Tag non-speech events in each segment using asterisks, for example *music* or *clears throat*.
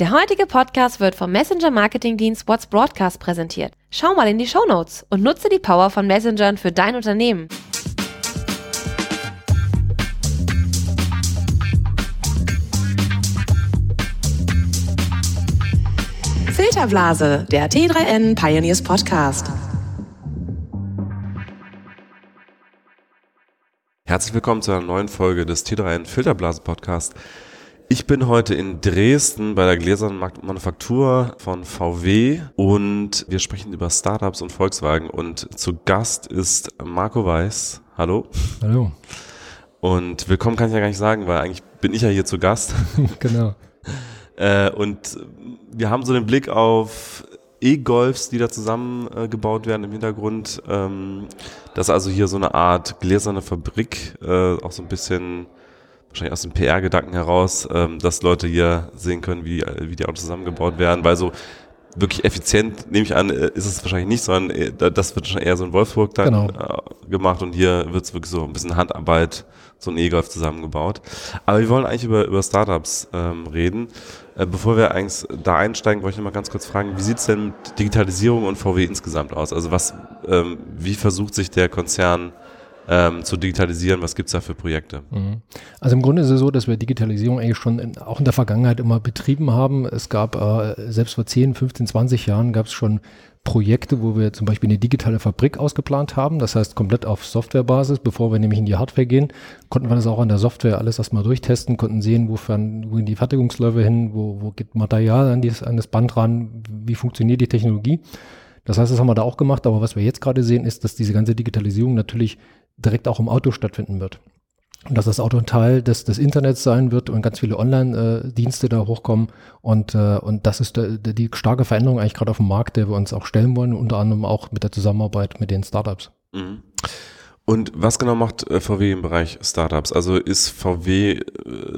Der heutige Podcast wird vom Messenger-Marketing-Dienst What's Broadcast präsentiert. Schau mal in die Show Notes und nutze die Power von Messengern für dein Unternehmen. Filterblase, der T3N Pioneers Podcast. Herzlich willkommen zu einer neuen Folge des T3N Filterblasen Podcast. Ich bin heute in Dresden bei der Gläsernen Manufaktur von VW und wir sprechen über Startups und Volkswagen und zu Gast ist Marco Weiß. Hallo. Hallo. Und willkommen kann ich ja gar nicht sagen, weil eigentlich bin ich ja hier zu Gast. *laughs* genau. Äh, und wir haben so den Blick auf E-Golfs, die da zusammengebaut äh, werden im Hintergrund. Ähm, das ist also hier so eine Art gläserne Fabrik, äh, auch so ein bisschen wahrscheinlich aus dem PR-Gedanken heraus, ähm, dass Leute hier sehen können, wie, wie die Autos zusammengebaut werden, weil so wirklich effizient, nehme ich an, äh, ist es wahrscheinlich nicht, sondern äh, das wird schon eher so in Wolfsburg dann genau. äh, gemacht und hier wird es wirklich so ein bisschen Handarbeit, so ein E-Golf zusammengebaut. Aber wir wollen eigentlich über, über Startups ähm, reden. Äh, bevor wir eigentlich da einsteigen, wollte ich noch mal ganz kurz fragen, wie sieht's denn mit Digitalisierung und VW insgesamt aus? Also was, ähm, wie versucht sich der Konzern ähm, zu digitalisieren? Was gibt es da für Projekte? Mhm. Also im Grunde ist es so, dass wir Digitalisierung eigentlich schon in, auch in der Vergangenheit immer betrieben haben. Es gab äh, selbst vor 10, 15, 20 Jahren gab es schon Projekte, wo wir zum Beispiel eine digitale Fabrik ausgeplant haben. Das heißt komplett auf Softwarebasis. Bevor wir nämlich in die Hardware gehen, konnten wir das auch an der Software alles erstmal durchtesten, konnten sehen, wofern, wo gehen die Fertigungsläufe hin, wo, wo geht Material an, dieses, an das Band ran, wie funktioniert die Technologie. Das heißt, das haben wir da auch gemacht, aber was wir jetzt gerade sehen, ist, dass diese ganze Digitalisierung natürlich direkt auch im Auto stattfinden wird. Und dass das Auto ein Teil des, des Internets sein wird und ganz viele Online-Dienste da hochkommen. Und, äh, und das ist der, der, die starke Veränderung eigentlich gerade auf dem Markt, der wir uns auch stellen wollen, unter anderem auch mit der Zusammenarbeit mit den Startups. Mhm. Und was genau macht äh, VW im Bereich Startups? Also ist VW äh,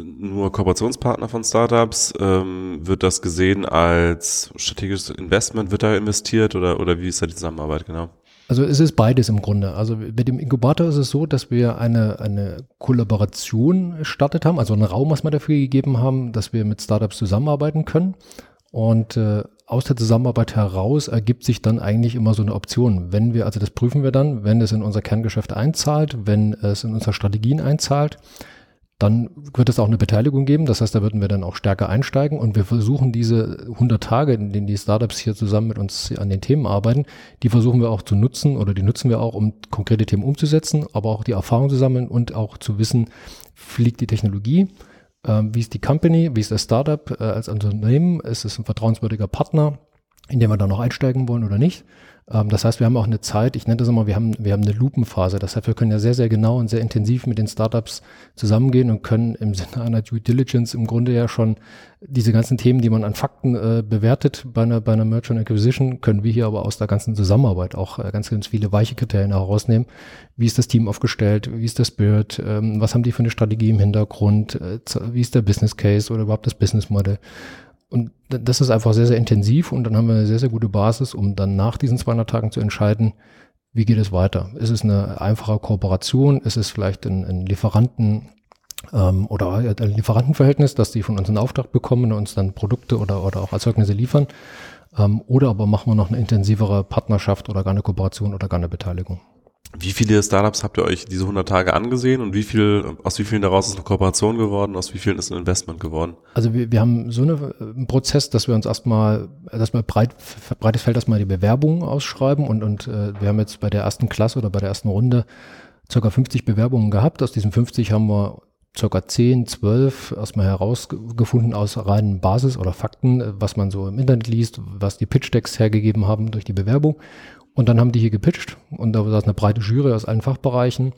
nur Kooperationspartner von Startups? Ähm, wird das gesehen als strategisches Investment? Wird da investiert oder, oder wie ist da die Zusammenarbeit genau? Also es ist beides im Grunde. Also mit dem Inkubator ist es so, dass wir eine, eine Kollaboration gestartet haben, also einen Raum, was wir dafür gegeben haben, dass wir mit Startups zusammenarbeiten können. Und äh, aus der Zusammenarbeit heraus ergibt sich dann eigentlich immer so eine Option. Wenn wir, also das prüfen wir dann, wenn es in unser Kerngeschäft einzahlt, wenn es in unsere Strategien einzahlt, dann wird es auch eine Beteiligung geben. Das heißt, da würden wir dann auch stärker einsteigen und wir versuchen diese 100 Tage, in denen die Startups hier zusammen mit uns an den Themen arbeiten, die versuchen wir auch zu nutzen oder die nutzen wir auch, um konkrete Themen umzusetzen, aber auch die Erfahrung zu sammeln und auch zu wissen, fliegt die Technologie, äh, wie ist die Company, wie ist das Startup äh, als Unternehmen, ist es ein vertrauenswürdiger Partner, in dem wir dann noch einsteigen wollen oder nicht. Ähm, das heißt, wir haben auch eine Zeit, ich nenne das immer, wir haben, wir haben eine Lupenphase. Das heißt, wir können ja sehr, sehr genau und sehr intensiv mit den Startups zusammengehen und können im *laughs* Sinne einer Due Diligence im Grunde ja schon diese ganzen Themen, die man an Fakten äh, bewertet bei einer, bei einer Merchant Acquisition, können wir hier aber aus der ganzen Zusammenarbeit auch äh, ganz, ganz viele weiche Kriterien herausnehmen. Wie ist das Team aufgestellt? Wie ist der Spirit? Ähm, was haben die für eine Strategie im Hintergrund? Äh, wie ist der Business Case oder überhaupt das Business Model? Und das ist einfach sehr, sehr intensiv und dann haben wir eine sehr, sehr gute Basis, um dann nach diesen 200 Tagen zu entscheiden, wie geht es weiter? Ist es eine einfache Kooperation? Ist es vielleicht ein, ein Lieferanten ähm, oder ein Lieferantenverhältnis, dass die von uns einen Auftrag bekommen und uns dann Produkte oder, oder auch Erzeugnisse liefern? Ähm, oder aber machen wir noch eine intensivere Partnerschaft oder gar eine Kooperation oder gar eine Beteiligung? Wie viele Startups habt ihr euch diese 100 Tage angesehen und wie viel, aus wie vielen daraus ist eine Kooperation geworden, aus wie vielen ist ein Investment geworden? Also wir, wir haben so eine, einen Prozess, dass wir uns erstmal, dass wir breit, breites Feld erstmal die Bewerbungen ausschreiben und, und äh, wir haben jetzt bei der ersten Klasse oder bei der ersten Runde circa 50 Bewerbungen gehabt. Aus diesen 50 haben wir circa 10, 12 erstmal herausgefunden aus reinen Basis oder Fakten, was man so im Internet liest, was die Pitch-Decks hergegeben haben durch die Bewerbung. Und dann haben die hier gepitcht und da saß eine breite Jury aus allen Fachbereichen.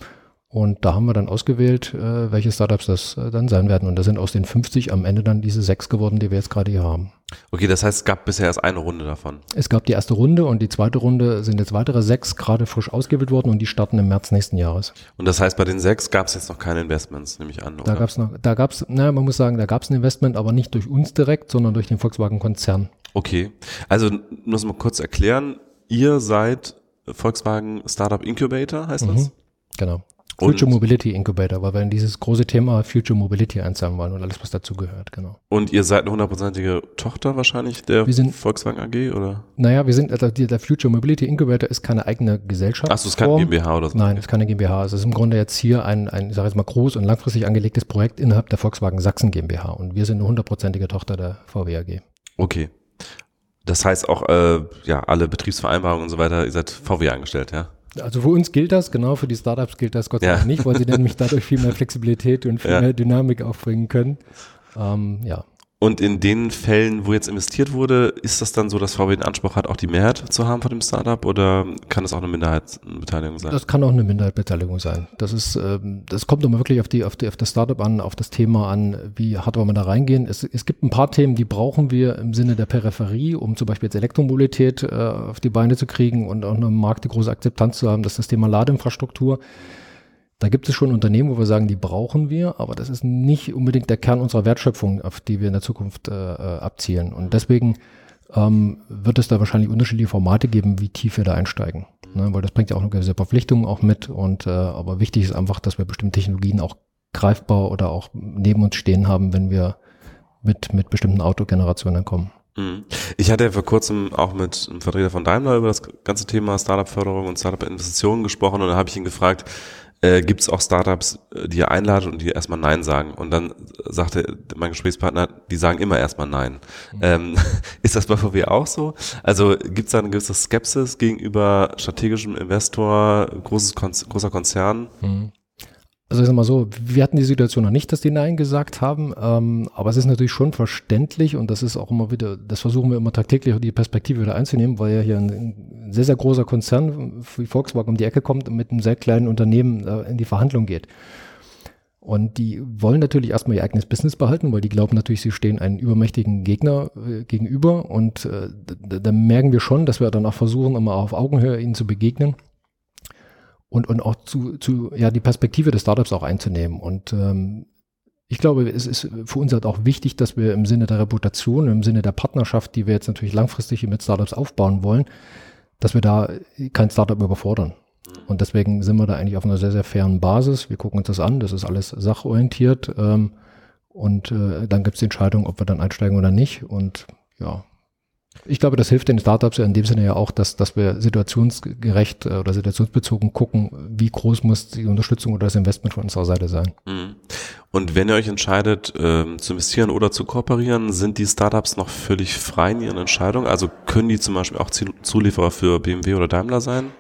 Und da haben wir dann ausgewählt, äh, welche Startups das äh, dann sein werden. Und da sind aus den 50 am Ende dann diese sechs geworden, die wir jetzt gerade hier haben. Okay, das heißt, es gab bisher erst eine Runde davon. Es gab die erste Runde und die zweite Runde sind jetzt weitere sechs gerade frisch ausgewählt worden und die starten im März nächsten Jahres. Und das heißt, bei den sechs gab es jetzt noch keine Investments, nehme ich an. Oder? Da gab es noch, da gab es, naja, man muss sagen, da gab es ein Investment, aber nicht durch uns direkt, sondern durch den Volkswagen-Konzern. Okay, also muss mal kurz erklären, ihr seid Volkswagen Startup Incubator heißt das? Mhm, genau. Future Und- Mobility Incubator, weil wir in dieses große Thema Future Mobility einzahlen wollen und alles, was dazu gehört, genau. Und ihr seid eine hundertprozentige Tochter wahrscheinlich der sind- Volkswagen AG oder? Naja, wir sind, also der Future Mobility Incubator ist keine eigene Gesellschaft. Achso, es ist kein GmbH oder so. Nein, es ist keine GmbH. Es ist im Grunde jetzt hier ein, ein ich sage jetzt mal, groß und langfristig angelegtes Projekt innerhalb der Volkswagen Sachsen GmbH. Und wir sind eine hundertprozentige Tochter der VW AG. Okay. Das heißt auch, äh, ja, alle Betriebsvereinbarungen und so weiter, ihr seid VW angestellt, ja? Also für uns gilt das, genau, für die Startups gilt das Gott sei Ja. Dank nicht, weil sie *laughs* nämlich dadurch viel mehr Flexibilität und viel Ja. mehr Dynamik aufbringen können. Ähm, ja. Und in den Fällen, wo jetzt investiert wurde, ist das dann so, dass VW den Anspruch hat, auch die Mehrheit zu haben von dem Startup oder kann das auch eine Minderheitsbeteiligung sein? Das kann auch eine Minderheitsbeteiligung sein. Das ist, ähm, das kommt immer wirklich auf die, auf die, auf das Startup an, auf das Thema an, wie hart wollen wir da reingehen. Es, es gibt ein paar Themen, die brauchen wir im Sinne der Peripherie, um zum Beispiel jetzt Elektromobilität äh, auf die Beine zu kriegen und auch im Markt die große Akzeptanz zu haben. Das ist das Thema Ladeinfrastruktur. Da gibt es schon Unternehmen, wo wir sagen, die brauchen wir, aber das ist nicht unbedingt der Kern unserer Wertschöpfung, auf die wir in der Zukunft äh, äh, abzielen. Und deswegen ähm, wird es da wahrscheinlich unterschiedliche Formate geben, wie tief wir da einsteigen. Ne, weil das bringt ja auch eine gewisse Verpflichtung auch mit. Und äh, aber wichtig ist einfach, dass wir bestimmte Technologien auch greifbar oder auch neben uns stehen haben, wenn wir mit, mit bestimmten Autogenerationen kommen. Mhm. Ich hatte ja vor kurzem auch mit einem Vertreter von Daimler über das ganze Thema Startup-Förderung und Startup-Investitionen gesprochen und da habe ich ihn gefragt, äh, gibt es auch Startups, äh, die ihr einladet und die erstmal Nein sagen? Und dann sagte mein Gesprächspartner, die sagen immer erstmal Nein. Ähm, *laughs* ist das bei VW auch so? Also gibt es da eine gewisse Skepsis gegenüber strategischem Investor, großes Kon großer Konzern? Also ich sag mal so, wir hatten die Situation noch nicht, dass die Nein gesagt haben, ähm, aber es ist natürlich schon verständlich und das ist auch immer wieder, das versuchen wir immer tagtäglich die Perspektive wieder einzunehmen, weil ja hier ein, sehr, sehr großer Konzern wie Volkswagen um die Ecke kommt und mit einem sehr kleinen Unternehmen äh, in die Verhandlung geht. Und die wollen natürlich erstmal ihr eigenes Business behalten, weil die glauben natürlich, sie stehen einem übermächtigen Gegner äh, gegenüber. Und äh, da, da merken wir schon, dass wir dann auch versuchen, immer auf Augenhöhe ihnen zu begegnen und, und auch zu, zu, ja, die Perspektive des Startups auch einzunehmen. Und ähm, ich glaube, es ist für uns halt auch wichtig, dass wir im Sinne der Reputation, im Sinne der Partnerschaft, die wir jetzt natürlich langfristig mit Startups aufbauen wollen, dass wir da kein Startup überfordern. Und deswegen sind wir da eigentlich auf einer sehr, sehr fairen Basis. Wir gucken uns das an, das ist alles sachorientiert. Ähm, und äh, dann gibt es die Entscheidung, ob wir dann einsteigen oder nicht. Und ja, ich glaube, das hilft den Startups ja in dem Sinne ja auch, dass, dass wir situationsgerecht äh, oder situationsbezogen gucken, wie groß muss die Unterstützung oder das Investment von unserer Seite sein. Mhm. Und wenn ihr euch entscheidet, ähm, zu investieren oder zu kooperieren, sind die Startups noch völlig frei in ihren Entscheidungen? Also können die zum Beispiel auch Zulieferer für BMW oder Daimler sein?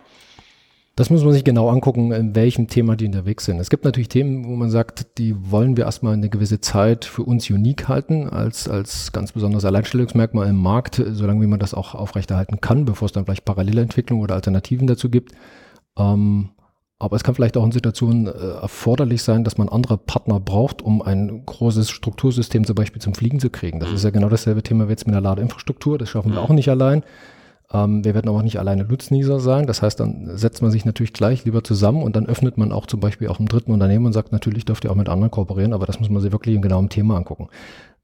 Das muss man sich genau angucken, in welchem Thema die unterwegs sind. Es gibt natürlich Themen, wo man sagt, die wollen wir erstmal eine gewisse Zeit für uns unique halten, als, als ganz besonderes Alleinstellungsmerkmal im Markt, solange wie man das auch aufrechterhalten kann, bevor es dann vielleicht Parallelentwicklung oder Alternativen dazu gibt. Ähm, aber es kann vielleicht auch in Situationen äh, erforderlich sein, dass man andere Partner braucht, um ein großes Struktursystem zum Beispiel zum Fliegen zu kriegen. Das ist ja genau dasselbe Thema wie jetzt mit der Ladeinfrastruktur. Das schaffen wir auch nicht allein. Ähm, wir werden aber auch nicht alleine Nutznießer sein. Das heißt, dann setzt man sich natürlich gleich lieber zusammen und dann öffnet man auch zum Beispiel auch im dritten Unternehmen und sagt, natürlich dürft ihr auch mit anderen kooperieren, aber das muss man sich wirklich genau im Thema angucken.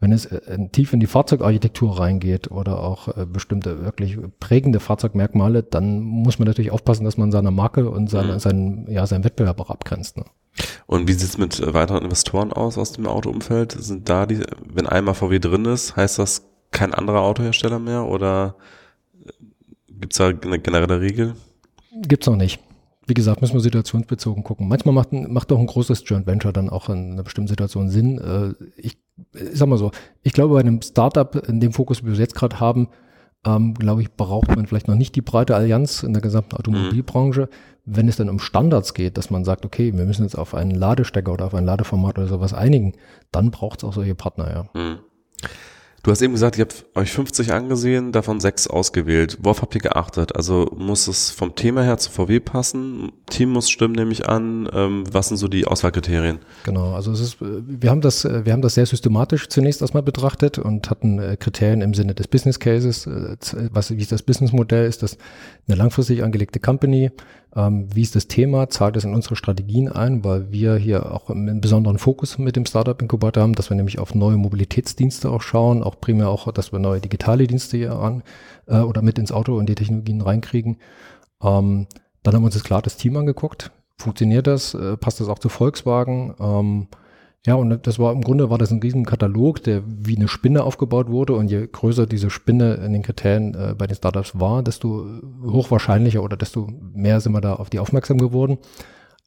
Wenn es äh, tief in die Fahrzeugarchitektur reingeht oder auch äh, bestimmte wirklich prägende Fahrzeugmerkmale, dann muss man natürlich aufpassen, dass man seine Marke und seine, Mhm. seinen, ja, seinen Wettbewerb auch abgrenzt. Ne? Und wie sieht's mit äh, weiteren Investoren aus aus dem Autoumfeld? Sind da die, wenn einmal VW drin ist, heißt das kein anderer Autohersteller mehr oder gibt's da eine generelle Regel? Gibt's noch nicht. Wie gesagt, müssen wir situationsbezogen gucken. Manchmal macht, macht auch ein großes Joint Venture dann auch in einer bestimmten Situation Sinn. Äh, Ich, ich sag mal so, ich glaube, bei einem Startup, in dem Fokus, wie wir es jetzt gerade haben, ähm, glaube ich, braucht man vielleicht noch nicht die breite Allianz in der gesamten Automobilbranche. Wenn es dann um Standards geht, dass man sagt, okay, wir müssen jetzt auf einen Ladestecker oder auf ein Ladeformat oder sowas einigen, dann braucht es auch solche Partner, ja. Mhm. Du hast eben gesagt, ihr habt euch 50 angesehen, davon sechs ausgewählt. Worauf habt ihr geachtet? Also muss es vom Thema her zu VW passen? Team muss stimmen, nehme ich an. Ähm, was sind so die Auswahlkriterien? Genau, also es ist, äh, wir haben das, äh, wir haben das sehr systematisch zunächst erstmal betrachtet und hatten äh, Kriterien im Sinne des Business Cases, was, wie ist das Businessmodell, ist das eine langfristig angelegte Company, ähm, wie ist das Thema, zahlt es in unsere Strategien ein, weil wir hier auch einen besonderen Fokus mit dem Startup Inkubator haben, dass wir nämlich auf neue Mobilitätsdienste auch schauen, auch primär auch, dass wir neue digitale Dienste hier an äh, oder mit ins Auto und die Technologien reinkriegen. Ähm, dann haben wir uns jetzt klar das Team angeguckt, funktioniert das, äh, passt das auch zu Volkswagen. Ähm, ja, und das war im Grunde war das ein riesen Katalog, der wie eine Spinne aufgebaut wurde. Und je größer diese Spinne in den Kriterien äh, bei den Startups war, desto hochwahrscheinlicher oder desto mehr sind wir da auf die aufmerksam geworden.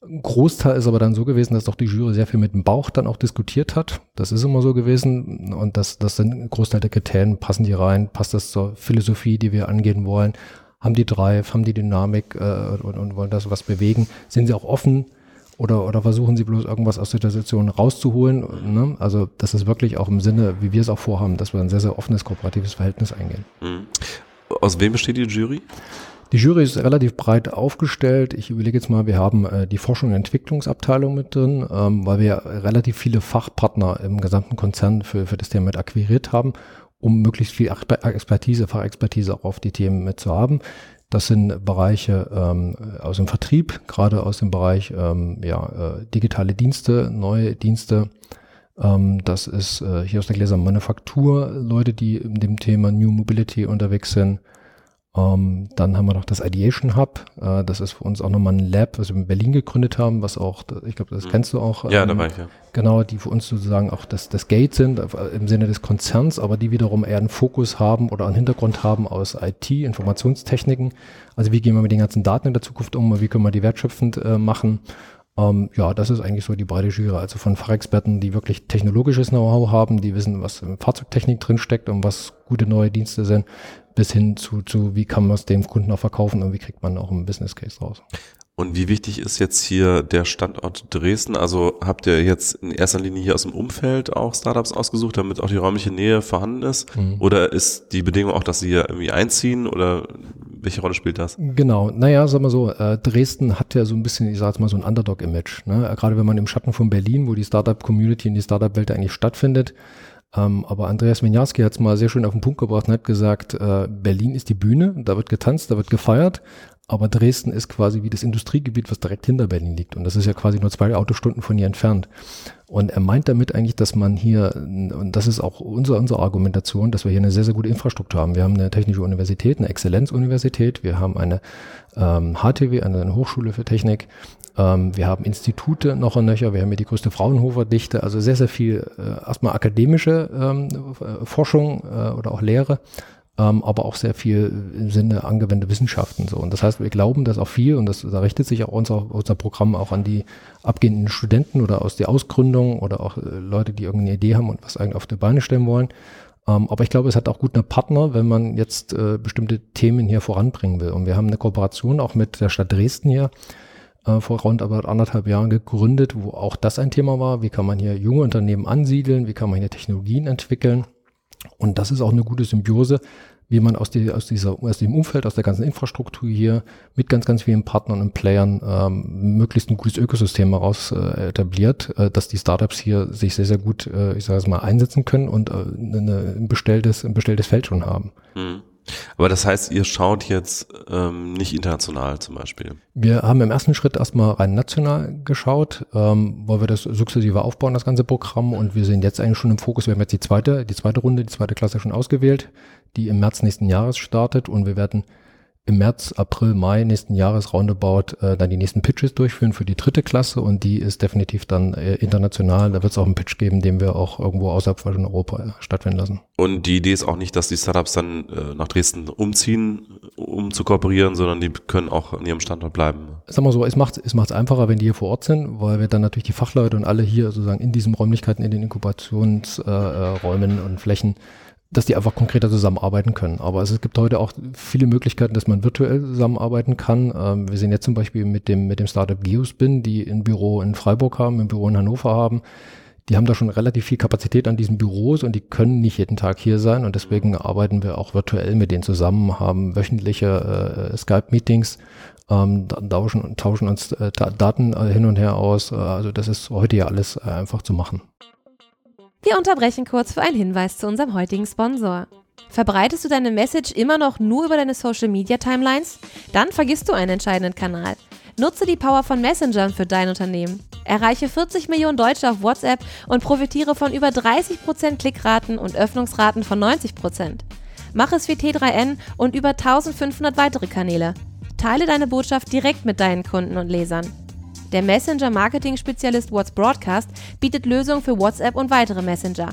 Ein Großteil ist aber dann so gewesen, dass doch die Jury sehr viel mit dem Bauch dann auch diskutiert hat. Das ist immer so gewesen. Und das, das sind ein Großteil der Kriterien, passen die rein, passt das zur Philosophie, die wir angehen wollen, haben die Drive, haben die Dynamik äh, und, und wollen das was bewegen, sind sie auch offen oder, oder versuchen sie bloß irgendwas aus der Situation rauszuholen. Ne? Also das ist wirklich auch im Sinne, wie wir es auch vorhaben, dass wir ein sehr, sehr offenes kooperatives Verhältnis eingehen. Mhm. Aus wem besteht die Jury? Die Jury ist relativ breit aufgestellt. Ich überlege jetzt mal, wir haben äh, die Forschung und Entwicklungsabteilung mit drin, ähm, weil wir relativ viele Fachpartner im gesamten Konzern für, für das Thema mit akquiriert haben, um möglichst viel Expertise, Fachexpertise auch auf die Themen mit zu haben. Das sind Bereiche ähm, aus dem Vertrieb, gerade aus dem Bereich ähm, ja, äh, digitale Dienste, neue Dienste. Ähm, das ist äh, hier aus der Gläsermanufaktur Leute, die in dem Thema New Mobility unterwegs sind. Ähm, dann haben wir noch das Ideation Hub. Äh, das ist für uns auch nochmal ein Lab, was wir in Berlin gegründet haben, was auch, ich glaube, das mhm. kennst du auch. Ja, ähm, da war ich ja. Genau, die für uns sozusagen auch das, das Gate sind, äh, im Sinne des Konzerns, aber die wiederum eher einen Fokus haben oder einen Hintergrund haben aus IT, Informationstechniken. Also wie gehen wir mit den ganzen Daten in der Zukunft um, wie können wir die wertschöpfend äh, machen. Ähm, ja, das ist eigentlich so die breite Jury, also von Fachexperten, die wirklich technologisches Know-how haben, die wissen, was in Fahrzeugtechnik drinsteckt und was gute neue Dienste sind, bis hin zu, zu wie kann man es dem Kunden auch verkaufen und wie kriegt man auch einen Business Case raus. Und wie wichtig ist jetzt hier der Standort Dresden? Also habt ihr jetzt in erster Linie hier aus dem Umfeld auch Startups ausgesucht, damit auch die räumliche Nähe vorhanden ist? Mhm. Oder ist die Bedingung auch, dass sie hier irgendwie einziehen oder welche Rolle spielt das? Genau, naja, sagen wir so, äh, Dresden hat ja so ein bisschen, ich sag mal, so ein Underdog-Image. Ne? Gerade wenn man im Schatten von Berlin, wo die Startup-Community und die Startup-Welt eigentlich stattfindet, ähm, aber Andreas Winjarski hat es mal sehr schön auf den Punkt gebracht und hat gesagt, äh, Berlin ist die Bühne, da wird getanzt, da wird gefeiert, aber Dresden ist quasi wie das Industriegebiet, was direkt hinter Berlin liegt. Und das ist ja quasi nur zwei Autostunden von hier entfernt. Und er meint damit eigentlich, dass man hier, und das ist auch unsere, unsere Argumentation, dass wir hier eine sehr, sehr gute Infrastruktur haben. Wir haben eine technische Universität, eine Exzellenzuniversität, wir haben eine ähm, HTW, eine Hochschule für Technik, ähm, wir haben Institute noch und nöcher, wir haben hier die größte Fraunhofer-Dichte, also sehr, sehr viel äh, erstmal akademische ähm, Forschung äh, oder auch Lehre, ähm, aber auch sehr viel im Sinne angewandte Wissenschaften. So. Und das heißt, wir glauben, dass auch viel, und das, da richtet sich auch unser, unser Programm auch an die abgehenden Studenten oder aus der Ausgründung oder auch äh, Leute, die irgendeine Idee haben und was eigentlich auf die Beine stellen wollen. Ähm, aber ich glaube, es hat auch gute Partner, wenn man jetzt äh, bestimmte Themen hier voranbringen will. Und wir haben eine Kooperation auch mit der Stadt Dresden hier, äh, vor rund aber anderthalb Jahren gegründet, wo auch das ein Thema war. Wie kann man hier junge Unternehmen ansiedeln? Wie kann man hier Technologien entwickeln? Und das ist auch eine gute Symbiose, wie man aus, die, aus, dieser, aus dem Umfeld, aus der ganzen Infrastruktur hier mit ganz, ganz vielen Partnern und Playern ähm, möglichst ein gutes Ökosystem heraus äh, etabliert, äh, dass die Startups hier sich sehr, sehr gut, äh, ich sage es mal, einsetzen können und äh, eine, ein, bestelltes, ein bestelltes Feld schon haben. Mhm. Aber das heißt, ihr schaut jetzt ähm, nicht international zum Beispiel? Wir haben im ersten Schritt erstmal rein national geschaut, ähm, weil wir das sukzessive aufbauen, das ganze Programm. Und wir sind jetzt eigentlich schon im Fokus. Wir haben jetzt die zweite, die zweite Runde, die zweite Klasse schon ausgewählt, die im März nächsten Jahres startet. Und wir werden im März, April, Mai nächsten Jahres roundabout äh, dann die nächsten Pitches durchführen für die dritte Klasse und die ist definitiv dann äh, international. Da wird es auch einen Pitch geben, den wir auch irgendwo außerhalb von Europa äh, stattfinden lassen. Und die Idee ist auch nicht, dass die Startups dann äh, nach Dresden umziehen, um zu kooperieren, sondern die können auch an ihrem Standort bleiben. Sag mal so, es macht es macht's einfacher, wenn die hier vor Ort sind, weil wir dann natürlich die Fachleute und alle hier sozusagen in diesen Räumlichkeiten, in den Inkubationsräumen äh, äh und Flächen dass die einfach konkreter zusammenarbeiten können. Aber es gibt heute auch viele Möglichkeiten, dass man virtuell zusammenarbeiten kann. Ähm, wir sehen jetzt zum Beispiel mit dem, mit dem Startup Geospin, die ein Büro in Freiburg haben, ein Büro in Hannover haben. Die haben da schon relativ viel Kapazität an diesen Büros und die können nicht jeden Tag hier sein und deswegen arbeiten wir auch virtuell mit denen zusammen, haben wöchentliche äh, Skype-Meetings, ähm, tauschen, tauschen uns äh, Daten äh, hin und her aus. Äh, also das ist heute ja alles äh, einfach zu machen. Wir unterbrechen kurz für einen Hinweis zu unserem heutigen Sponsor. Verbreitest du deine Message immer noch nur über deine Social Media Timelines? Dann vergisst du einen entscheidenden Kanal. Nutze die Power von Messengern für dein Unternehmen. Erreiche 40 Millionen Deutsche auf WhatsApp und profitiere von über 30% Klickraten und Öffnungsraten von 90%. Mach es wie T3N und über 1500 weitere Kanäle. Teile deine Botschaft direkt mit deinen Kunden und Lesern. Der Messenger-Marketing-Spezialist What's Broadcast bietet Lösungen für WhatsApp und weitere Messenger.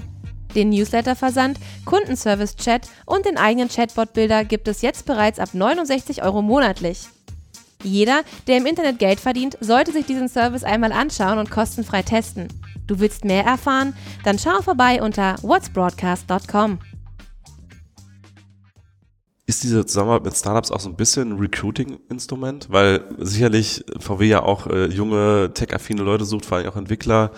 Den Newsletter-Versand, Kundenservice-Chat und den eigenen Chatbot-Bilder gibt es jetzt bereits ab 69 Euro monatlich. Jeder, der im Internet Geld verdient, sollte sich diesen Service einmal anschauen und kostenfrei testen. Du willst mehr erfahren? Dann schau vorbei unter whatsbroadcast.com. Ist diese Zusammenarbeit mit Startups auch so ein bisschen ein Recruiting-Instrument? Weil sicherlich VW ja auch äh, junge, tech-affine Leute sucht, vor allem auch Entwickler.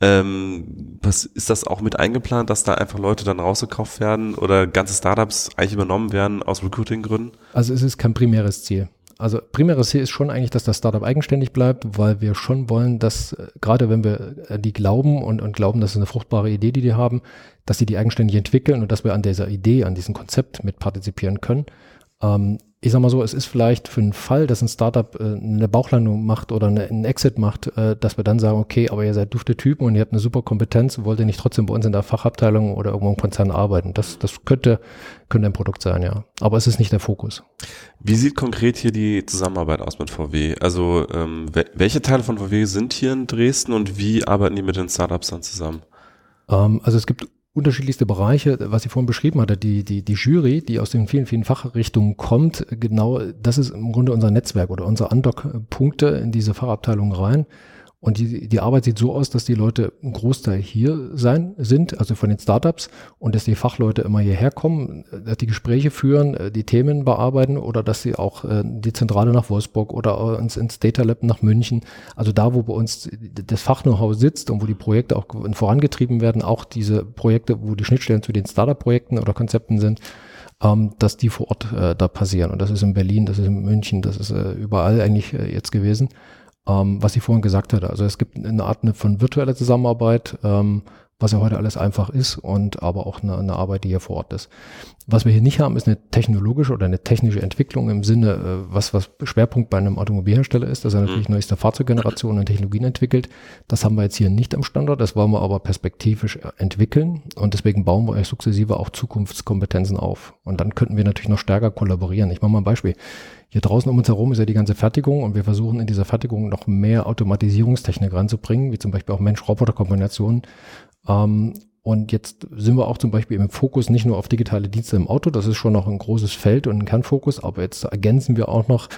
Ähm, was ist das auch mit eingeplant, dass da einfach Leute dann rausgekauft werden oder ganze Startups eigentlich übernommen werden aus Recruiting-Gründen? Also es ist kein primäres Ziel. Also primäres Ziel ist schon eigentlich, dass das Startup eigenständig bleibt, weil wir schon wollen, dass äh, gerade wenn wir äh, die glauben und, und glauben, das ist eine fruchtbare Idee, die die haben, dass sie die eigenständig entwickeln und dass wir an dieser Idee, an diesem Konzept mit partizipieren können. Ähm, ich sag mal so, es ist vielleicht für einen Fall, dass ein Startup äh, eine Bauchlandung macht oder eine, einen Exit macht, äh, dass wir dann sagen, okay, aber ihr seid dufte Typen und ihr habt eine super Kompetenz, wollt ihr nicht trotzdem bei uns in der Fachabteilung oder irgendwo im Konzern arbeiten? Das, das könnte, könnte ein Produkt sein, ja. Aber es ist nicht der Fokus. Wie sieht konkret hier die Zusammenarbeit aus mit VW? Also ähm, welche Teile von VW sind hier in Dresden und wie arbeiten die mit den Startups dann zusammen? Ähm, also es gibt unterschiedlichste Bereiche, was ich vorhin beschrieben hatte, die, die, die Jury, die aus den vielen, vielen Fachrichtungen kommt, genau, das ist im Grunde unser Netzwerk oder unsere Andockpunkte in diese Fachabteilung rein. Und die, die Arbeit sieht so aus, dass die Leute ein Großteil hier sein sind, also von den Startups, und dass die Fachleute immer hierher kommen, dass die Gespräche führen, äh, die Themen bearbeiten oder dass sie auch äh, die Zentrale nach Wolfsburg oder ins, ins Data Lab nach München, also da, wo bei uns das Fach-Know-how sitzt und wo die Projekte auch vorangetrieben werden, auch diese Projekte, wo die Schnittstellen zu den Startup-Projekten oder Konzepten sind, ähm, dass die vor Ort äh, da passieren. Und das ist in Berlin, das ist in München, das ist äh, überall eigentlich äh, jetzt gewesen ähm, was ich vorhin gesagt hatte. Also es gibt eine Art von virtueller Zusammenarbeit, ähm, was ja heute alles einfach ist und aber auch eine, eine, Arbeit, die hier vor Ort ist. Was wir hier nicht haben, ist eine technologische oder eine technische Entwicklung im Sinne, äh, was, was Schwerpunkt bei einem Automobilhersteller ist, dass er natürlich mhm. neueste Fahrzeuggenerationen und Technologien entwickelt. Das haben wir jetzt hier nicht am Standort, das wollen wir aber perspektivisch äh, entwickeln und deswegen bauen wir euch sukzessive auch Zukunftskompetenzen auf. Und dann könnten wir natürlich noch stärker kollaborieren. Ich mache mal ein Beispiel. Hier draußen um uns herum ist ja die ganze Fertigung und wir versuchen in dieser Fertigung noch mehr Automatisierungstechnik ranzubringen, wie zum Beispiel auch Mensch-Roboter-Kombinationen. Ähm, und jetzt sind wir auch zum Beispiel im Fokus nicht nur auf digitale Dienste im Auto, das ist schon noch ein großes Feld und ein Kernfokus, aber jetzt ergänzen wir auch noch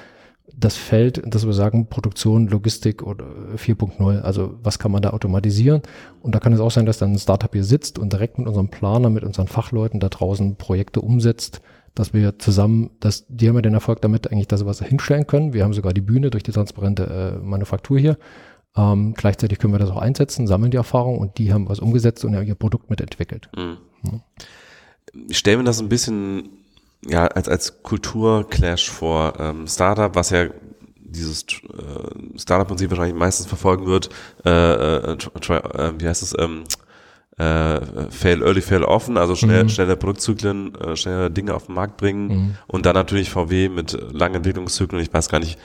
das Feld, dass wir sagen, Produktion, Logistik oder 4.0. Also was kann man da automatisieren? Und da kann es auch sein, dass dann ein Startup hier sitzt und direkt mit unserem Planer, mit unseren Fachleuten da draußen Projekte umsetzt, dass wir zusammen, dass die haben ja den Erfolg damit eigentlich, dass sie was hinstellen können. Wir haben sogar die Bühne durch die transparente äh, Manufaktur hier. Ähm, gleichzeitig können wir das auch einsetzen, sammeln die Erfahrung und die haben was umgesetzt und ihr Produkt mitentwickelt. Mhm. Ja. Ich stelle mir das ein bisschen ja, als, als Kulturclash vor. Ähm, Startup, was ja dieses äh, Startup-Prinzip wahrscheinlich meistens verfolgen wird, äh, äh, try, äh, wie heißt es, ähm, äh, fail early, fail often, also schnell, mhm. schnelle Produktzyklen, äh, schnelle Dinge auf den Markt bringen mhm. und dann natürlich VW mit langen Entwicklungszyklen. Ich weiß gar nicht,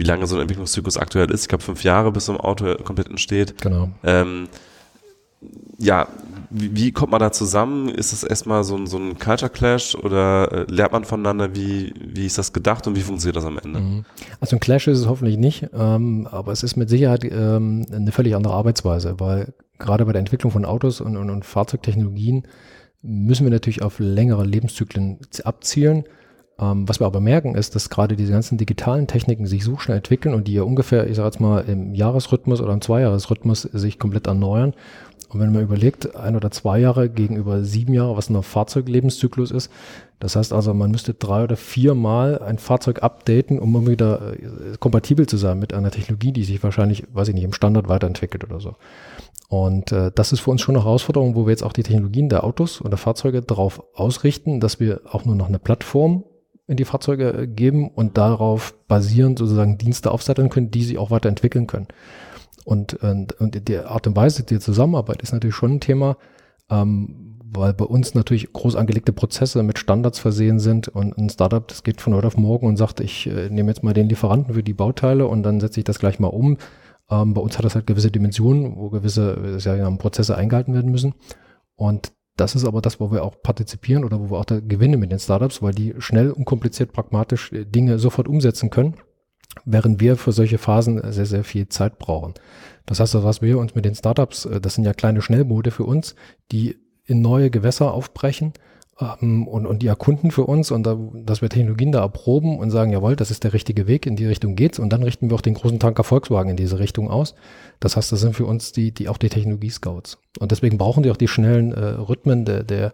wie lange so ein Entwicklungszyklus aktuell ist. Ich glaube fünf Jahre, bis so ein Auto komplett entsteht. Genau. Ähm, ja, wie, wie, kommt man da zusammen? Ist es erstmal so ein, so ein Culture Clash oder äh, lernt man voneinander? Wie, wie ist das gedacht und wie funktioniert das am Ende? Mhm. Also ein Clash ist es hoffentlich nicht, ähm, aber es ist mit Sicherheit ähm, eine völlig andere Arbeitsweise, weil gerade bei der Entwicklung von Autos und, und, und Fahrzeugtechnologien müssen wir natürlich auf längere Lebenszyklen abzielen. Ähm, was wir aber merken, ist, dass gerade diese ganzen digitalen Techniken sich so schnell entwickeln und die ja ungefähr, ich sage jetzt mal, im Jahresrhythmus oder im Zweijahresrhythmus sich komplett erneuern. Und wenn man überlegt, ein oder zwei Jahre gegenüber sieben Jahre, was ein Fahrzeuglebenszyklus ist, das heißt also, man müsste drei oder viermal ein Fahrzeug updaten, um wieder äh, kompatibel zu sein mit einer Technologie, die sich wahrscheinlich, weiß ich nicht, im Standard weiterentwickelt oder so. Und äh, das ist für uns schon eine Herausforderung, wo wir jetzt auch die Technologien der Autos und der Fahrzeuge darauf ausrichten, dass wir auch nur noch eine Plattform in die Fahrzeuge äh, geben und darauf basierend sozusagen Dienste aufsatteln können, die sie auch weiterentwickeln können. Und, und, und die Art und Weise der Zusammenarbeit ist natürlich schon ein Thema, ähm, weil bei uns natürlich groß angelegte Prozesse mit Standards versehen sind und ein Startup, das geht von heute auf morgen und sagt, ich äh, nehme jetzt mal den Lieferanten für die Bauteile und dann setze ich das gleich mal um ähm, bei uns hat das halt gewisse Dimensionen, wo gewisse ja, Prozesse eingehalten werden müssen. Und das ist aber das, wo wir auch partizipieren oder wo wir auch da gewinnen mit den Startups, weil die schnell, unkompliziert, pragmatisch äh, Dinge sofort umsetzen können. während wir für solche Phasen sehr, sehr viel Zeit brauchen. Das heißt, was wir uns mit den Startups, äh, das sind ja kleine Schnellboote für uns, die in neue Gewässer aufbrechen ähm, und, und die erkunden für uns und da, dass wir Technologien da erproben und sagen, jawohl, das ist der richtige Weg, in die Richtung geht's und dann richten wir auch den großen Tanker Volkswagen in diese Richtung aus. Das heißt, das sind für uns die, die auch die Technologie-Scouts. Und deswegen brauchen die auch die schnellen äh, Rhythmen der, der,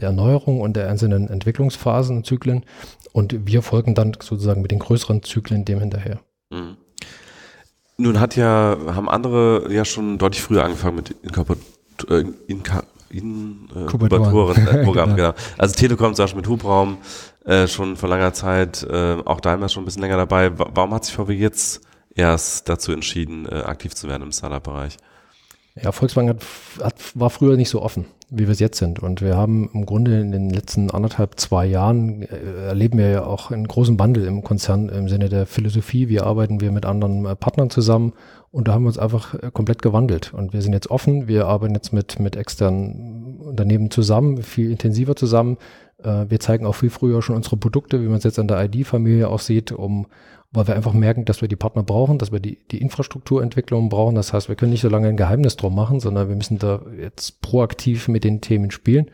der Erneuerung und der einzelnen Entwicklungsphasen und Zyklen. Und wir folgen dann sozusagen mit den größeren Zyklen dem hinterher. Mhm. Nun hat ja, haben andere ja schon deutlich früher angefangen mit Inkorpor äh, Inka Inkubatoren-Programm, genau. *laughs* genau. Also Telekom zum Beispiel mit Hubraum äh, schon vor langer Zeit, äh, auch Daimler schon ein bisschen länger dabei. Warum hat sich VW jetzt erst dazu entschieden, äh, aktiv zu werden im Startup-Bereich? Ja, Volkswagen hat, hat, war früher nicht so offen, wie wir es jetzt sind. Und wir haben im Grunde in den letzten anderthalb, zwei Jahren äh, erleben wir ja auch einen großen Wandel im Konzern im Sinne der Philosophie. Wie arbeiten wir mit anderen äh, Partnern zusammen? Und da haben wir uns einfach äh, komplett gewandelt. Und wir sind jetzt offen. Wir arbeiten jetzt mit, mit externen Unternehmen zusammen, viel intensiver zusammen. Äh, wir zeigen auch viel früher schon unsere Produkte, wie man es jetzt an der ID-Familie auch sieht, um weil wir einfach merken, dass wir die Partner brauchen, dass wir die, die Infrastrukturentwicklung brauchen. Das heißt, wir können nicht so lange ein Geheimnis drum machen, sondern wir müssen da jetzt proaktiv mit den Themen spielen.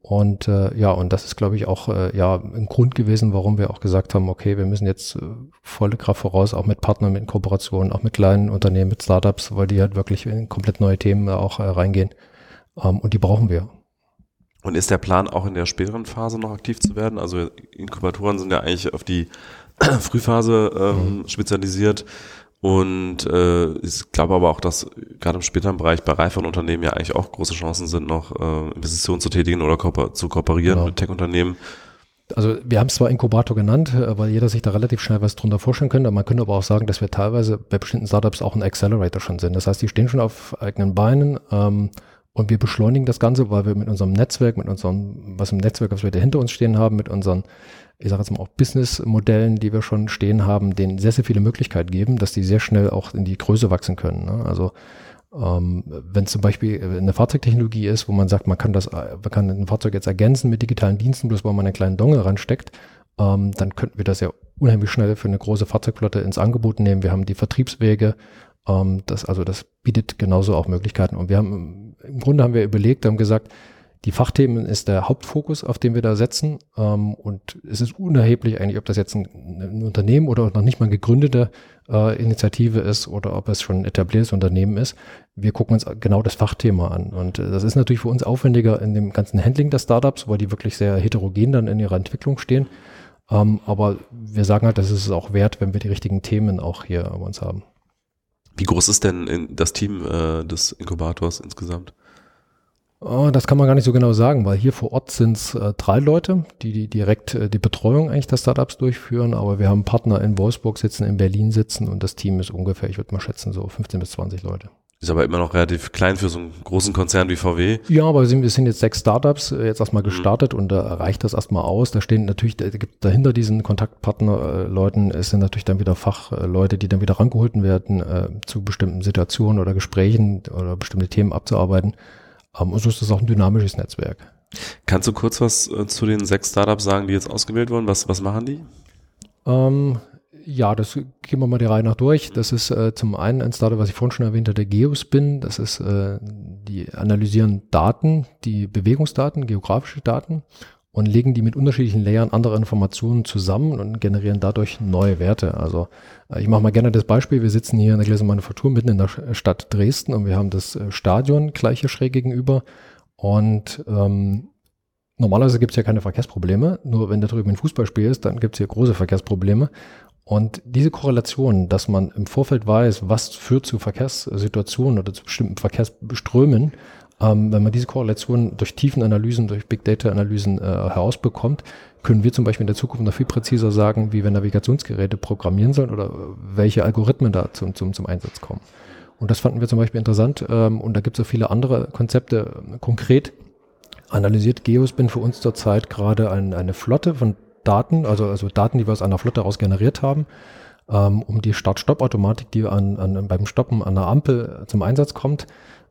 Und äh, ja, und das ist, glaube ich, auch äh, ja ein Grund gewesen, warum wir auch gesagt haben, okay, wir müssen jetzt äh, volle Kraft voraus, auch mit Partnern, mit Kooperationen, auch mit kleinen Unternehmen, mit Startups, weil die halt wirklich in komplett neue Themen auch äh, reingehen. Ähm, und die brauchen wir. Und ist der Plan auch in der späteren Phase noch aktiv zu werden? Also Inkubatoren sind ja eigentlich auf die *clears throat* Frühphase ähm, mhm. spezialisiert. Und äh, ich glaube aber auch, dass gerade im späteren Bereich bei reiferen Unternehmen ja eigentlich auch große Chancen sind, noch äh, Investitionen zu tätigen oder kooper zu kooperieren genau. mit Tech-Unternehmen. Also wir haben es zwar Inkubator genannt, äh, weil jeder sich da relativ schnell was drunter vorstellen könnte. Man könnte aber auch sagen, dass wir teilweise bei bestimmten Startups auch ein Accelerator schon sind. Das heißt, die stehen schon auf eigenen Beinen. Ähm, und wir beschleunigen das Ganze, weil wir mit unserem Netzwerk, mit unserem, was im Netzwerk, was wir da hinter uns stehen haben, mit unseren, ich sage jetzt mal auch Business-Modellen, die wir schon stehen haben, denen sehr, sehr viele Möglichkeiten geben, dass die sehr schnell auch in die Größe wachsen können. Ne? Also ähm, wenn zum Beispiel eine Fahrzeugtechnologie ist, wo man sagt, man kann das, man kann ein Fahrzeug jetzt ergänzen mit digitalen Diensten, bloß weil man einen kleinen Dongle ransteckt, ähm, dann könnten wir das ja unheimlich schnell für eine große Fahrzeugflotte ins Angebot nehmen. Wir haben die Vertriebswege, ähm, das, also das bietet genauso auch Möglichkeiten. Und wir haben, im Grunde haben wir überlegt, haben gesagt, die Fachthemen ist der Hauptfokus, auf den wir da setzen. Ähm, und es ist unerheblich eigentlich, ob das jetzt ein, ein Unternehmen oder noch nicht mal gegründete äh, Initiative ist oder ob es schon ein etabliertes Unternehmen ist. Wir gucken uns genau das Fachthema an. Und äh, das ist natürlich für uns aufwendiger in dem ganzen Handling der Startups, weil die wirklich sehr heterogen dann in ihrer Entwicklung stehen. Ähm, aber wir sagen halt, das ist es auch wert, wenn wir die richtigen Themen auch hier bei uns haben. Wie groß ist denn das Team äh, des Inkubators insgesamt? Oh, das kann man gar nicht so genau sagen, weil hier vor Ort sind es äh, drei Leute, die, die direkt äh, die Betreuung eigentlich der Startups durchführen, aber wir haben Partner in Wolfsburg sitzen, in Berlin sitzen und das Team ist ungefähr, ich würde mal schätzen, so 15 bis 20 Leute. Ist aber immer noch relativ klein für so einen großen Konzern wie VW. Ja, aber wir sind jetzt sechs Startups äh, jetzt erstmal mhm. gestartet mhm. und da reicht das erstmal aus. Da stehen natürlich, da gibt dahinter diesen Kontaktpartner-Leuten, es sind natürlich dann wieder Fachleute, die dann wieder rangeholt werden äh, zu bestimmten Situationen oder Gesprächen oder bestimmte Themen abzuarbeiten. Um, und so ist das auch ein dynamisches Netzwerk. Kannst du kurz was äh, zu den sechs Startups sagen, die jetzt ausgewählt wurden? Was, was machen die? Ähm, ja, das gehen wir mal die Reihe nach durch. Das ist äh, zum einen ein Startup, was ich vorhin schon erwähnt hatte, Geospin. Das ist, äh, die analysieren Daten, die Bewegungsdaten, geografische Daten und legen die mit unterschiedlichen Layern anderer Informationen zusammen und generieren dadurch neue Werte. Also äh, ich mache mal gerne das Beispiel. Wir sitzen hier in der Gläsermanufaktur mitten in der Stadt Dresden und wir haben das äh, Stadion gleich hier schräg gegenüber. Und ähm, normalerweise gibt es ja keine Verkehrsprobleme. Nur wenn da drüben ein Fußballspiel ist, dann gibt es hier große Verkehrsprobleme. Und diese Korrelation, dass man im Vorfeld weiß, was führt zu Verkehrssituationen oder zu bestimmten Verkehrsströmen, ähm, wenn man diese Korrelation durch Tiefenanalysen, durch Big Data-Analysen äh, herausbekommt, können wir zum Beispiel in der Zukunft noch viel präziser sagen, wie wir Navigationsgeräte programmieren sollen oder welche Algorithmen da zum, zum, zum Einsatz kommen. Und das fanden wir zum Beispiel interessant. Ähm, und da gibt es auch viele andere Konzepte. Konkret analysiert Geospin für uns zurzeit gerade ein, eine Flotte von Daten, also, also Daten, die wir aus einer Flotte heraus generiert haben, ähm, um die Start-Stopp-Automatik, die an, an, beim Stoppen an der Ampel zum Einsatz kommt,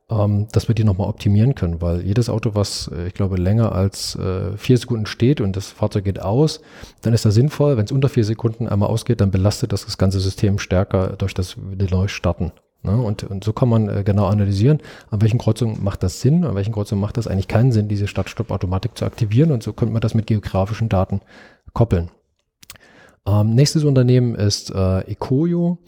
ähm, dass wir die nochmal optimieren können, weil jedes Auto, was äh, ich glaube länger als äh, vier Sekunden steht und das Fahrzeug geht aus, dann ist das sinnvoll. Wenn es unter vier Sekunden einmal ausgeht, dann belastet das das ganze System stärker durch das Neustarten. Ne? Und, und so kann man äh, genau analysieren, an welchen Kreuzungen macht das Sinn, an welchen Kreuzungen macht das eigentlich keinen Sinn, diese Start-Stopp-Automatik zu aktivieren und so könnte man das mit geografischen Daten koppeln. Ähm, nächstes Unternehmen ist äh, Ecoyo.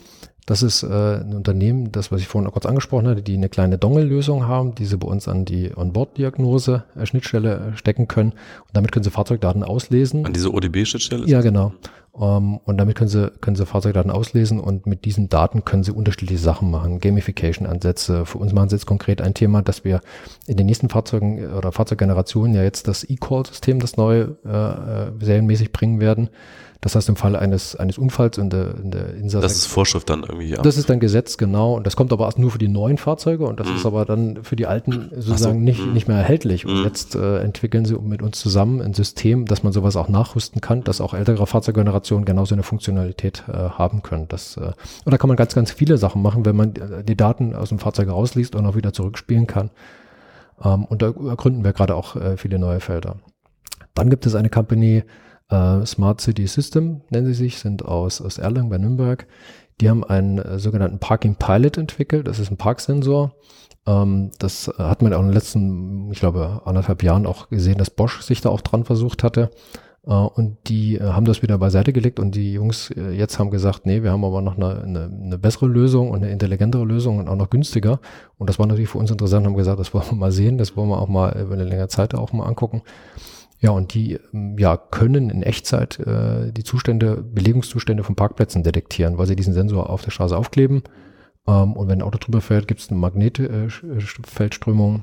Das ist äh, ein Unternehmen, das, was ich vorhin kurz angesprochen hatte, die eine kleine Dongle-Lösung haben, die sie bei uns an die Onboard-Diagnose äh, Schnittstelle äh, stecken können. Und damit können sie Fahrzeugdaten auslesen. An diese ODB-Schnittstelle? Ja, genau. Um, ähm, und damit können sie, können sie Fahrzeugdaten auslesen und mit diesen Daten können sie unterschiedliche Sachen machen. Gamification-Ansätze. Für uns machen sie jetzt konkret ein Thema, dass wir in den nächsten Fahrzeugen oder Fahrzeuggenerationen ja jetzt das E-Call-System, das neue äh, äh serienmäßig bringen werden das heißt, im Fall eines, eines Unfalls in der, in der Insassen. Das ist Vorschrift dann irgendwie, ja. Das ist dann Gesetz, genau. Und das kommt aber erst nur für die neuen Fahrzeuge und das mhm. ist aber dann für die alten sozusagen so. nicht, mhm. nicht mehr erhältlich. Und mhm. jetzt äh, entwickeln sie mit uns zusammen ein System, dass man sowas auch nachrüsten kann, dass auch ältere Fahrzeuggenerationen genauso eine Funktionalität äh, haben können. Das, äh, und da kann man ganz, ganz viele Sachen machen, wenn man die Daten aus dem Fahrzeug rausliest und auch wieder zurückspielen kann. Ähm, und da ergründen wir gerade auch äh, viele neue Felder. Dann gibt es eine Company, äh, Smart City System nennen sie sich, sind aus, aus Erlangen bei Nürnberg. Die haben einen äh, sogenannten Parking Pilot entwickelt. Das ist ein Parksensor. Ähm, das äh, hat man auch in den letzten, ich glaube, anderthalb Jahren auch gesehen, dass Bosch sich da auch dran versucht hatte. Und die haben das wieder beiseite gelegt und die Jungs jetzt haben gesagt, nee, wir haben aber noch eine, eine, eine, bessere Lösung und eine intelligentere Lösung und auch noch günstiger. Und das war natürlich für uns interessant, haben gesagt, das wollen wir mal sehen, das wollen wir auch mal über eine längere Zeit auch mal angucken. Ja, und die ähm, ja, können in Echtzeit äh, die Zustände, Belegungszustände von Parkplätzen detektieren, weil sie diesen Sensor auf der Straße aufkleben. Ähm, und wenn ein Auto drüber fährt, gibt es eine Magnetfeldströmung. Äh,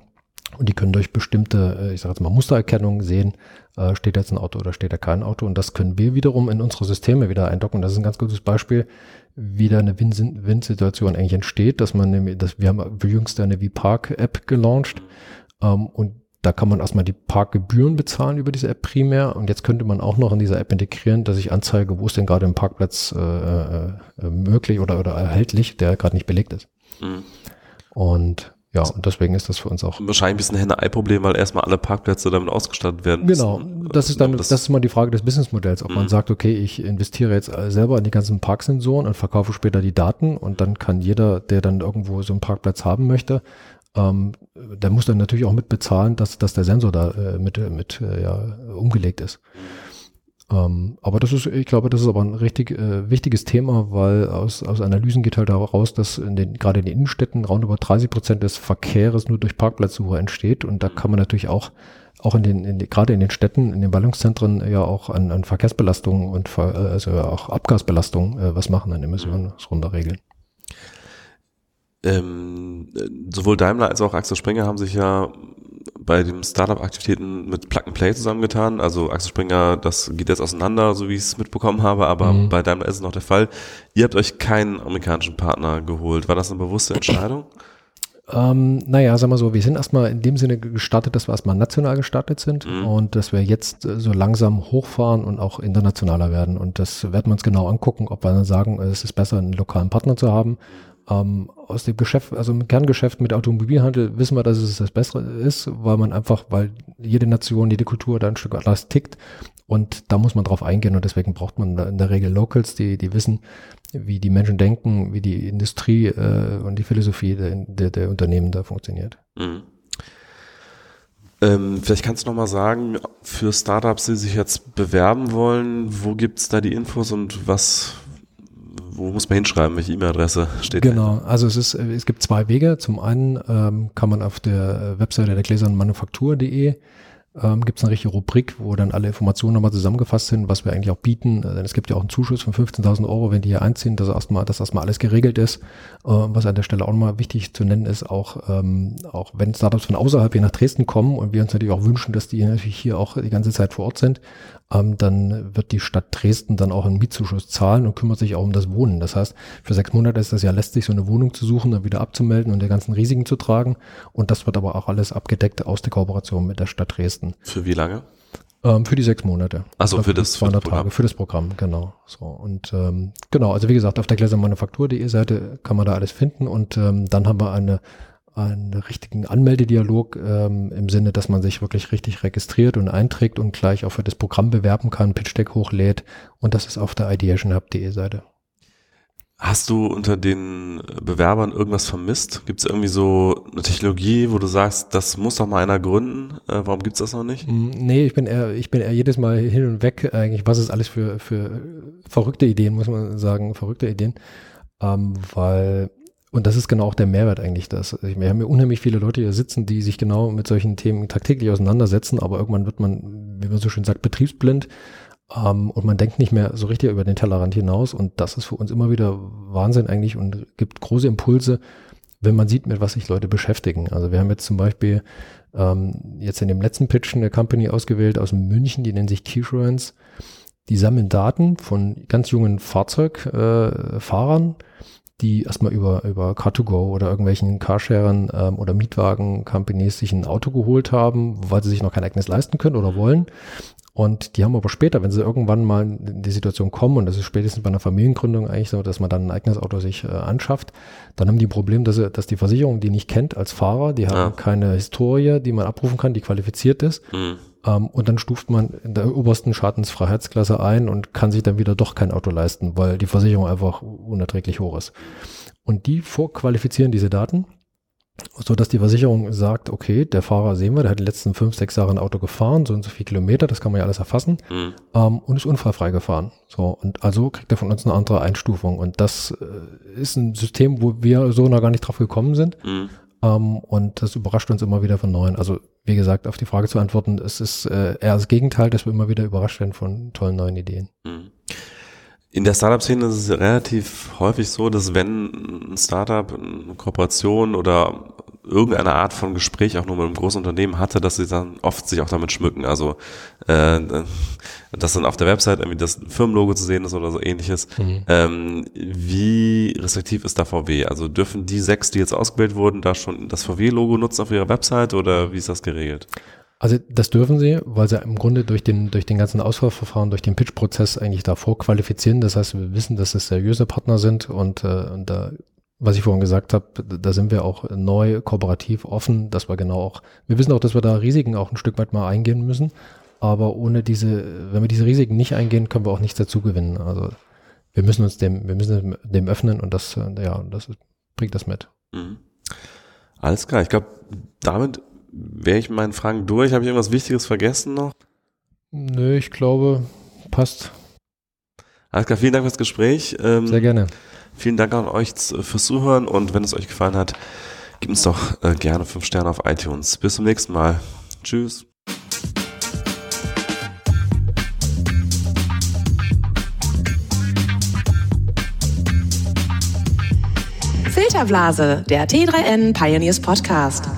und die können durch bestimmte, äh, ich sage jetzt mal Mustererkennung sehen, äh, steht jetzt ein Auto oder steht da kein Auto. Und das können wir wiederum in unsere Systeme wieder eindocken. Das ist ein ganz gutes Beispiel, wie da eine Win-Situation eigentlich entsteht, dass man nämlich, dass wir haben jüngst eine V-Park-App gelauncht. Ähm, und da kann man erstmal die Parkgebühren bezahlen über diese App primär und jetzt könnte man auch noch in dieser App integrieren, dass ich anzeige, wo ist denn gerade ein Parkplatz äh, äh, äh, möglich oder, oder erhältlich, der gerade nicht belegt ist. Mhm. Und ja, und deswegen ist das für uns auch. Wahrscheinlich ein bisschen Henne-Ei-Problem, weil erstmal alle Parkplätze damit ausgestattet werden. Genau. Das ist dann, das, das ist mal die Frage des Businessmodells. Ob mhm. man sagt, okay, ich investiere jetzt selber in die ganzen Parksensoren und verkaufe später die Daten und dann kann jeder, der dann irgendwo so einen Parkplatz haben möchte, ähm, der muss dann natürlich auch mit bezahlen, dass, dass der Sensor da äh, mit, mit äh, ja, umgelegt ist. Ähm, aber das ist, ich glaube, das ist aber ein richtig äh, wichtiges Thema, weil aus, aus Analysen geht halt heraus, dass in den, gerade in den Innenstädten round über 30 Prozent des Verkehrs nur durch Parkplatzsuche entsteht. Und da kann man natürlich auch, auch in den, in gerade in den Städten, in den Ballungszentren ja auch an, an Verkehrsbelastung und äh, also auch Abgasbelastung äh, was machen, an Emissionen runterregeln. Ähm, sowohl Daimler als auch Axel Springer haben sich ja bei den Startup-Aktivitäten mit Plug and Play zusammengetan. Also Axel Springer, das geht jetzt auseinander, so wie ich es mitbekommen habe, aber mhm. bei Daimler ist es noch der Fall. Ihr habt euch keinen amerikanischen Partner geholt. War das eine bewusste Entscheidung? Ähm, naja, sagen wir so, wir sind erstmal in dem Sinne gestartet, dass wir erstmal national gestartet sind mhm. und dass wir jetzt äh, so langsam hochfahren und auch internationaler werden. Und das werden wir uns genau angucken, ob wir dann sagen, es ist besser, einen lokalen Partner zu haben ähm, aus dem Geschäft, also im Kerngeschäft mit Automobilhandel wissen wir, dass es das Bessere ist, weil man einfach, weil jede Nation, jede Kultur da ein Stück anders tickt und da muss man drauf eingehen und deswegen braucht man in der Regel Locals, die, die wissen, wie die Menschen denken, wie die Industrie äh, und die Philosophie der, der, der Unternehmen da funktioniert. Mhm. Ähm, vielleicht kannst du noch mal sagen, für Startups, die sich jetzt bewerben wollen, wo gibt's da die Infos und was, wo muss man hinschreiben? Welche E-Mail-Adresse steht Genau, also es ist, es gibt zwei Wege. Zum einen ähm, kann man auf der Webseite der gläsernen Manufaktur.de ähm, gibt es eine richtige Rubrik, wo dann alle Informationen nochmal zusammengefasst sind, was wir eigentlich auch bieten. Äh, denn es gibt ja auch einen Zuschuss von 15.000 Euro, wenn die hier einziehen, dass erstmal, dass erstmal alles geregelt ist. Äh, was an der Stelle auch nochmal wichtig zu nennen ist, auch, ähm, auch wenn Startups von außerhalb hier nach Dresden kommen und wir uns natürlich auch wünschen, dass die natürlich hier auch die ganze Zeit vor Ort sind, ähm, dann wird die Stadt Dresden dann auch einen Mietzuschuss zahlen und kümmert sich auch um das Wohnen. Das heißt, für sechs Monate ist das ja lästig, so eine Wohnung zu suchen, dann wieder abzumelden und die ganzen Risiken zu tragen. Und das wird aber auch alles abgedeckt aus der Kooperation mit der Stadt Dresden. Für wie lange? Ähm, für die sechs Monate. Also für das 200 für das Tage, für das Programm, genau. So und ähm, genau, also wie gesagt, auf der gläsermanufaktur.de Seite kann man da alles finden und ähm, dann haben wir eine einen richtigen Anmeldedialog ähm, im Sinne, dass man sich wirklich richtig registriert und einträgt und gleich auch für das Programm bewerben kann, Pitch Deck hochlädt und das ist auf der ideationhub.de Seite. Hast du unter den Bewerbern irgendwas vermisst? Gibt es irgendwie so eine Technologie, wo du sagst, das muss doch mal einer gründen? Äh, warum gibt's das noch nicht? Mm, nee, ich bin eher, ich bin eher jedes Mal hin und weg, eigentlich, was ist alles für, für verrückte Ideen, muss man sagen, verrückte Ideen. Ähm, weil, und das ist genau auch der Mehrwert eigentlich, dass wir haben ja unheimlich viele Leute hier sitzen, die sich genau mit solchen Themen tagtäglich auseinandersetzen, aber irgendwann wird man, wie man so schön sagt, betriebsblind ähm, und man denkt nicht mehr so richtig über den Tellerrand hinaus. Und das ist für uns immer wieder Wahnsinn eigentlich und gibt große Impulse, wenn man sieht, mit was sich Leute beschäftigen. Also wir haben jetzt zum Beispiel ähm, jetzt in dem letzten Pitch eine Company ausgewählt aus München, die nennt sich Keysurance. Die sammeln Daten von ganz jungen Fahrzeugfahrern, äh, die erstmal über, über Car2Go oder irgendwelchen Carsharern ähm, oder Mietwagen-Companies sich ein Auto geholt haben, weil sie sich noch kein eigenes leisten können oder wollen und die haben aber später, wenn sie irgendwann mal in die Situation kommen, und das ist spätestens bei einer Familiengründung eigentlich so, dass man dann ein eigenes Auto sich äh, anschafft, dann haben die ein Problem, dass, sie, dass die Versicherung die nicht kennt als Fahrer, die haben ja. keine Historie, die man abrufen kann, die qualifiziert ist. Mhm. Ähm, und dann stuft man in der obersten Schadensfreiheitsklasse ein und kann sich dann wieder doch kein Auto leisten, weil die Versicherung einfach unerträglich hoch ist. Und die vorqualifizieren diese Daten so dass die Versicherung sagt, okay, der Fahrer sehen wir, der hat die letzten fünf, sechs Jahre ein Auto gefahren, so und so viele Kilometer, das kann man ja alles erfassen, mhm. ähm, und ist unfallfrei gefahren. So, und also kriegt er von uns eine andere Einstufung. Und das äh, ist ein System, wo wir so noch gar nicht drauf gekommen sind. Mhm. Ähm, und das überrascht uns immer wieder von neuen. Also, wie gesagt, auf die Frage zu antworten, es ist äh, eher das Gegenteil, dass wir immer wieder überrascht werden von tollen neuen Ideen. Mhm. In der Startup-Szene ist es relativ häufig so, dass wenn ein Startup eine Kooperation oder irgendeine Art von Gespräch auch nur mit einem großen Unternehmen hatte, dass sie dann oft sich auch damit schmücken. Also äh, dass dann auf der Website irgendwie das Firmenlogo zu sehen ist oder so ähnliches. Mhm. Ähm, wie restriktiv ist da VW? Also dürfen die sechs, die jetzt ausgewählt wurden, da schon das VW-Logo nutzen auf ihrer Website oder wie ist das geregelt? Also das dürfen sie, weil sie im Grunde durch den, durch den ganzen Auswahlverfahren, durch den Pitch-Prozess eigentlich davor qualifizieren. Das heißt, wir wissen, dass es seriöse Partner sind und, äh, und da, was ich vorhin gesagt habe, da sind wir auch neu, kooperativ, offen, dass wir genau auch, wir wissen auch, dass wir da Risiken auch ein Stück weit mal eingehen müssen. Aber ohne diese, wenn wir diese Risiken nicht eingehen, können wir auch nichts dazu gewinnen. Also wir müssen uns dem, wir müssen dem öffnen und das, ja, das bringt das mit. Mhm. Alles klar. Ich glaube, damit wäre ich meinen Fragen durch. Habe ich irgendwas Wichtiges vergessen noch? Nö, ich glaube, passt. Alles klar, vielen Dank fürs Gespräch. Ähm, Sehr gerne. Vielen Dank an euch fürs Zuhören und wenn es euch gefallen hat, gebt uns doch äh, gerne fünf Sterne auf iTunes. Bis zum nächsten Mal. Tschüss. Filterblase, der T3N Pioneers Podcast.